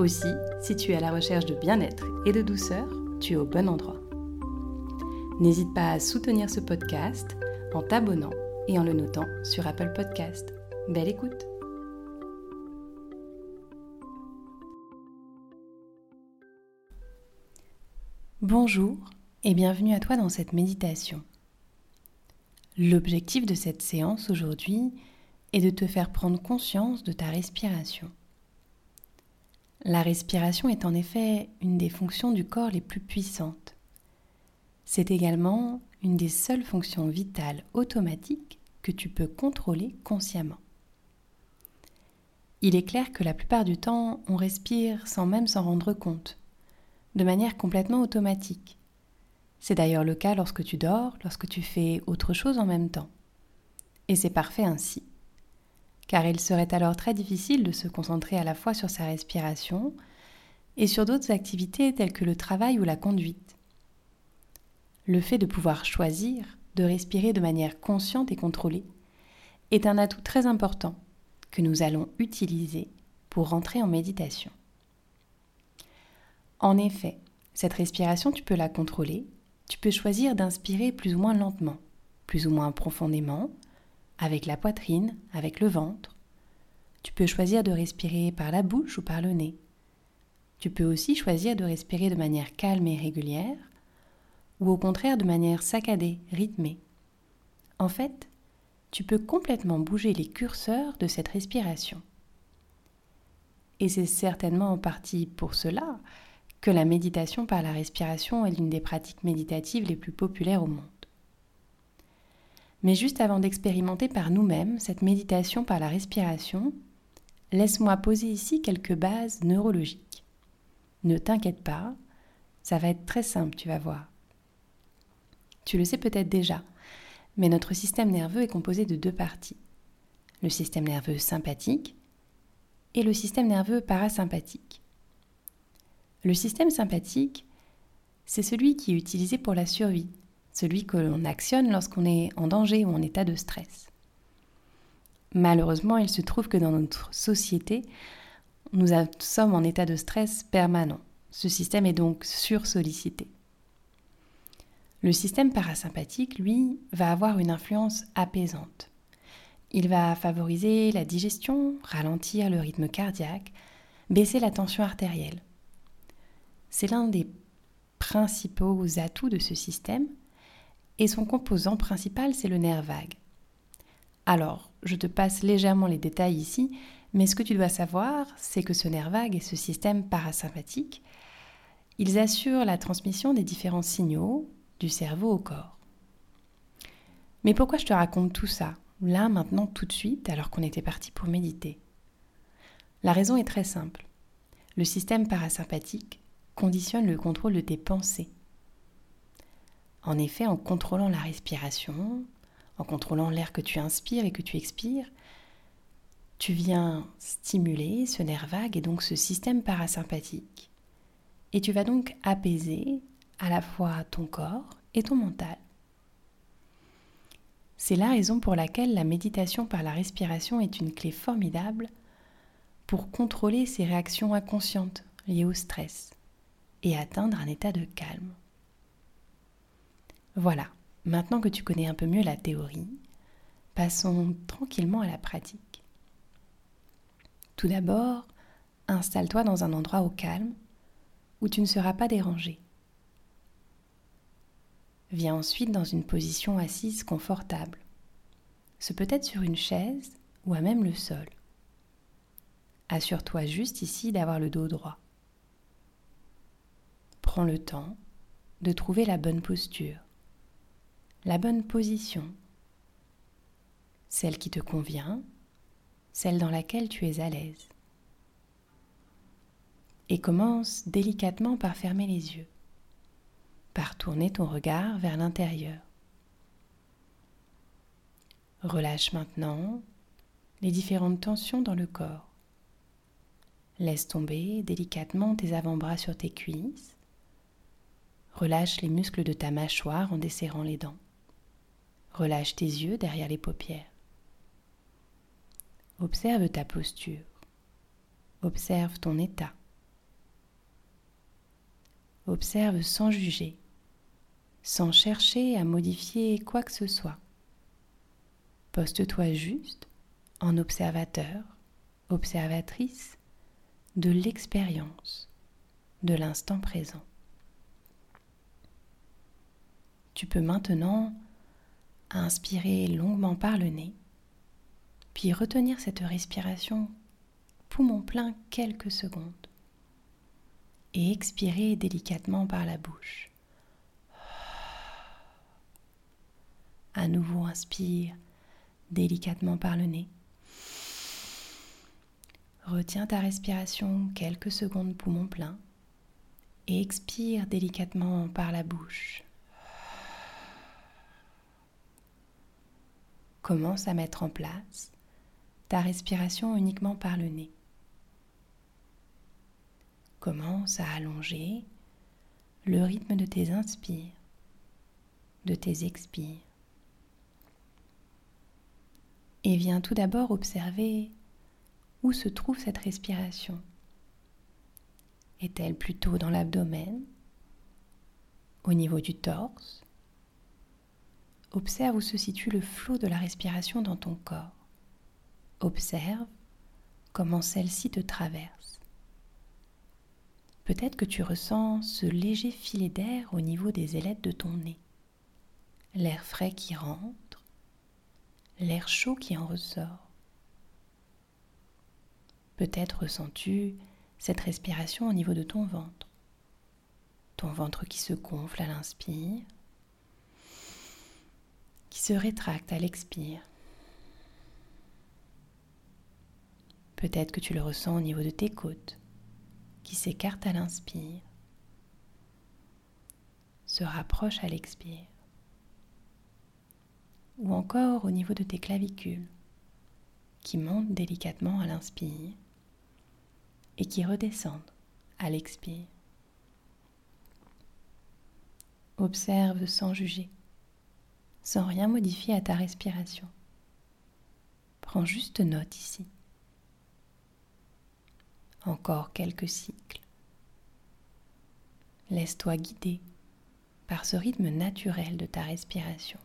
Aussi, si tu es à la recherche de bien-être et de douceur, tu es au bon endroit. N'hésite pas à soutenir ce podcast en t'abonnant et en le notant sur Apple Podcast. Belle écoute Bonjour et bienvenue à toi dans cette méditation. L'objectif de cette séance aujourd'hui est de te faire prendre conscience de ta respiration. La respiration est en effet une des fonctions du corps les plus puissantes. C'est également une des seules fonctions vitales automatiques que tu peux contrôler consciemment. Il est clair que la plupart du temps, on respire sans même s'en rendre compte, de manière complètement automatique. C'est d'ailleurs le cas lorsque tu dors, lorsque tu fais autre chose en même temps. Et c'est parfait ainsi car il serait alors très difficile de se concentrer à la fois sur sa respiration et sur d'autres activités telles que le travail ou la conduite. Le fait de pouvoir choisir de respirer de manière consciente et contrôlée est un atout très important que nous allons utiliser pour rentrer en méditation. En effet, cette respiration, tu peux la contrôler, tu peux choisir d'inspirer plus ou moins lentement, plus ou moins profondément, avec la poitrine, avec le ventre. Tu peux choisir de respirer par la bouche ou par le nez. Tu peux aussi choisir de respirer de manière calme et régulière, ou au contraire de manière saccadée, rythmée. En fait, tu peux complètement bouger les curseurs de cette respiration. Et c'est certainement en partie pour cela que la méditation par la respiration est l'une des pratiques méditatives les plus populaires au monde. Mais juste avant d'expérimenter par nous-mêmes cette méditation par la respiration, laisse-moi poser ici quelques bases neurologiques. Ne t'inquiète pas, ça va être très simple, tu vas voir. Tu le sais peut-être déjà, mais notre système nerveux est composé de deux parties. Le système nerveux sympathique et le système nerveux parasympathique. Le système sympathique, c'est celui qui est utilisé pour la survie, celui que l'on actionne lorsqu'on est en danger ou en état de stress. Malheureusement, il se trouve que dans notre société, nous sommes en état de stress permanent. Ce système est donc sursollicité. Le système parasympathique, lui, va avoir une influence apaisante. Il va favoriser la digestion, ralentir le rythme cardiaque, baisser la tension artérielle. C'est l'un des principaux atouts de ce système et son composant principal, c'est le nerf vague. Alors, je te passe légèrement les détails ici, mais ce que tu dois savoir, c'est que ce nerf vague et ce système parasympathique, ils assurent la transmission des différents signaux du cerveau au corps. Mais pourquoi je te raconte tout ça, là, maintenant, tout de suite, alors qu'on était parti pour méditer? La raison est très simple. Le système parasympathique conditionne le contrôle de tes pensées en effet, en contrôlant la respiration, en contrôlant l'air que tu inspires et que tu expires, tu viens stimuler ce nerf vague et donc ce système parasympathique. Et tu vas donc apaiser à la fois ton corps et ton mental. C'est la raison pour laquelle la méditation par la respiration est une clé formidable pour contrôler ces réactions inconscientes liées au stress et atteindre un état de calme. Voilà, maintenant que tu connais un peu mieux la théorie, passons tranquillement à la pratique. Tout d'abord, installe-toi dans un endroit au calme où tu ne seras pas dérangé. Viens ensuite dans une position assise confortable. Ce peut être sur une chaise ou à même le sol. Assure-toi juste ici d'avoir le dos droit. Prends le temps de trouver la bonne posture la bonne position, celle qui te convient, celle dans laquelle tu es à l'aise. et commence délicatement par fermer les yeux, par tourner ton regard vers l'intérieur. Relâche maintenant les différentes tensions dans le corps. Laisse tomber délicatement tes avant-bras sur tes cuisses. Relâche les muscles de ta mâchoire en desserrant les dents. Relâche tes yeux derrière les paupières. Observe ta posture. Observe ton état. Observe sans juger, sans chercher à modifier quoi que ce soit. Poste-toi juste en observateur, observatrice de l'expérience de l'instant présent. Tu peux maintenant inspirer longuement par le nez, puis retenir cette respiration poumon plein quelques secondes et expirer délicatement par la bouche. À nouveau, inspire délicatement par le nez. Retiens ta respiration quelques secondes poumon plein et expire délicatement par la bouche. Commence à mettre en place ta respiration uniquement par le nez. Commence à allonger le rythme de tes inspires, de tes expires. Et viens tout d'abord observer où se trouve cette respiration. Est-elle plutôt dans l'abdomen, au niveau du torse Observe où se situe le flot de la respiration dans ton corps. Observe comment celle-ci te traverse. Peut-être que tu ressens ce léger filet d'air au niveau des ailettes de ton nez, l'air frais qui rentre, l'air chaud qui en ressort. Peut-être ressens-tu cette respiration au niveau de ton ventre, ton ventre qui se gonfle à l'inspire, qui se rétracte à l'expire. Peut-être que tu le ressens au niveau de tes côtes, qui s'écarte à l'inspire, se rapproche à l'expire, ou encore au niveau de tes clavicules, qui montent délicatement à l'inspire et qui redescendent à l'expire. Observe sans juger, sans rien modifier à ta respiration. Prends juste note ici encore quelques cycles. Laisse-toi guider par ce rythme naturel de ta respiration,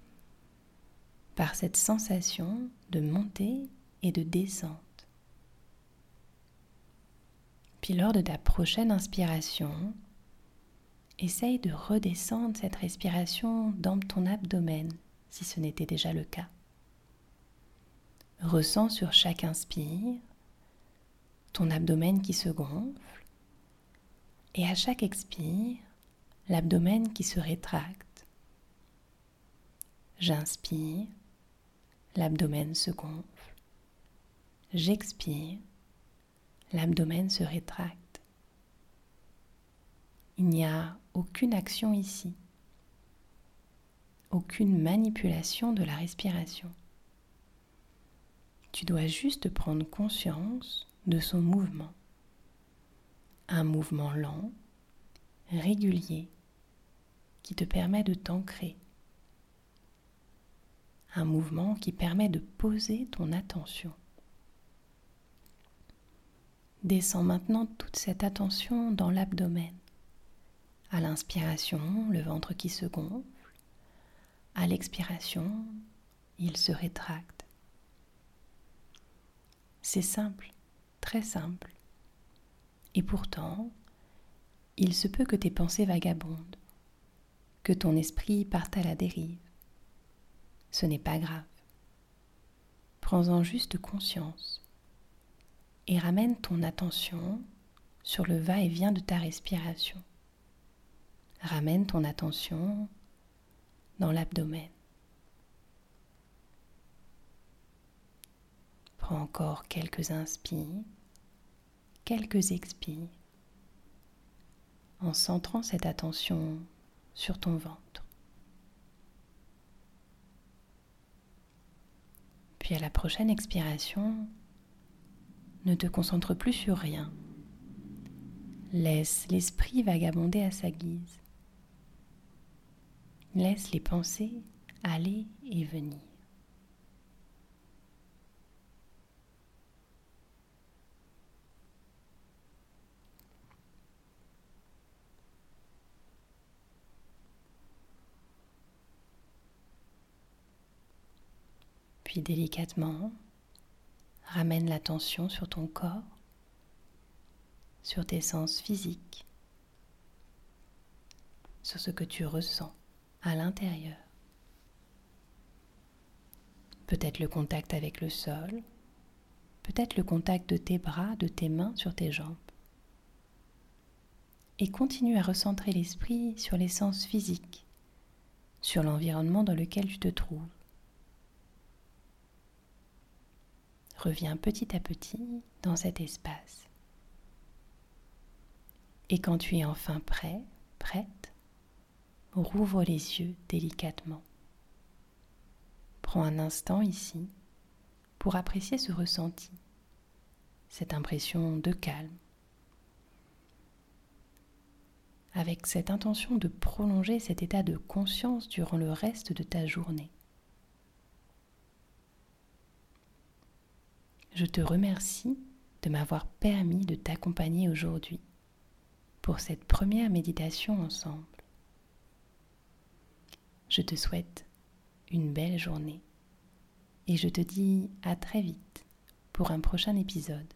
par cette sensation de montée et de descente. Puis lors de ta prochaine inspiration, essaye de redescendre cette respiration dans ton abdomen si ce n'était déjà le cas. Ressens sur chaque inspire ton abdomen qui se gonfle et à chaque expire, l'abdomen qui se rétracte. J'inspire, l'abdomen se gonfle. J'expire, l'abdomen se rétracte. Il n'y a aucune action ici, aucune manipulation de la respiration. Tu dois juste prendre conscience de son mouvement. Un mouvement lent, régulier, qui te permet de t'ancrer. Un mouvement qui permet de poser ton attention. Descends maintenant toute cette attention dans l'abdomen. À l'inspiration, le ventre qui se gonfle. À l'expiration, il se rétracte. C'est simple très simple. Et pourtant, il se peut que tes pensées vagabondent, que ton esprit parte à la dérive. Ce n'est pas grave. Prends-en juste conscience et ramène ton attention sur le va-et-vient de ta respiration. Ramène ton attention dans l'abdomen. Prends encore quelques inspires quelques expires en centrant cette attention sur ton ventre. Puis à la prochaine expiration, ne te concentre plus sur rien. Laisse l'esprit vagabonder à sa guise. Laisse les pensées aller et venir. Puis délicatement, ramène l'attention sur ton corps, sur tes sens physiques, sur ce que tu ressens à l'intérieur. Peut-être le contact avec le sol, peut-être le contact de tes bras, de tes mains sur tes jambes. Et continue à recentrer l'esprit sur les sens physiques, sur l'environnement dans lequel tu te trouves. Reviens petit à petit dans cet espace. Et quand tu es enfin prêt, prête, rouvre les yeux délicatement. Prends un instant ici pour apprécier ce ressenti, cette impression de calme, avec cette intention de prolonger cet état de conscience durant le reste de ta journée. Je te remercie de m'avoir permis de t'accompagner aujourd'hui pour cette première méditation ensemble. Je te souhaite une belle journée et je te dis à très vite pour un prochain épisode.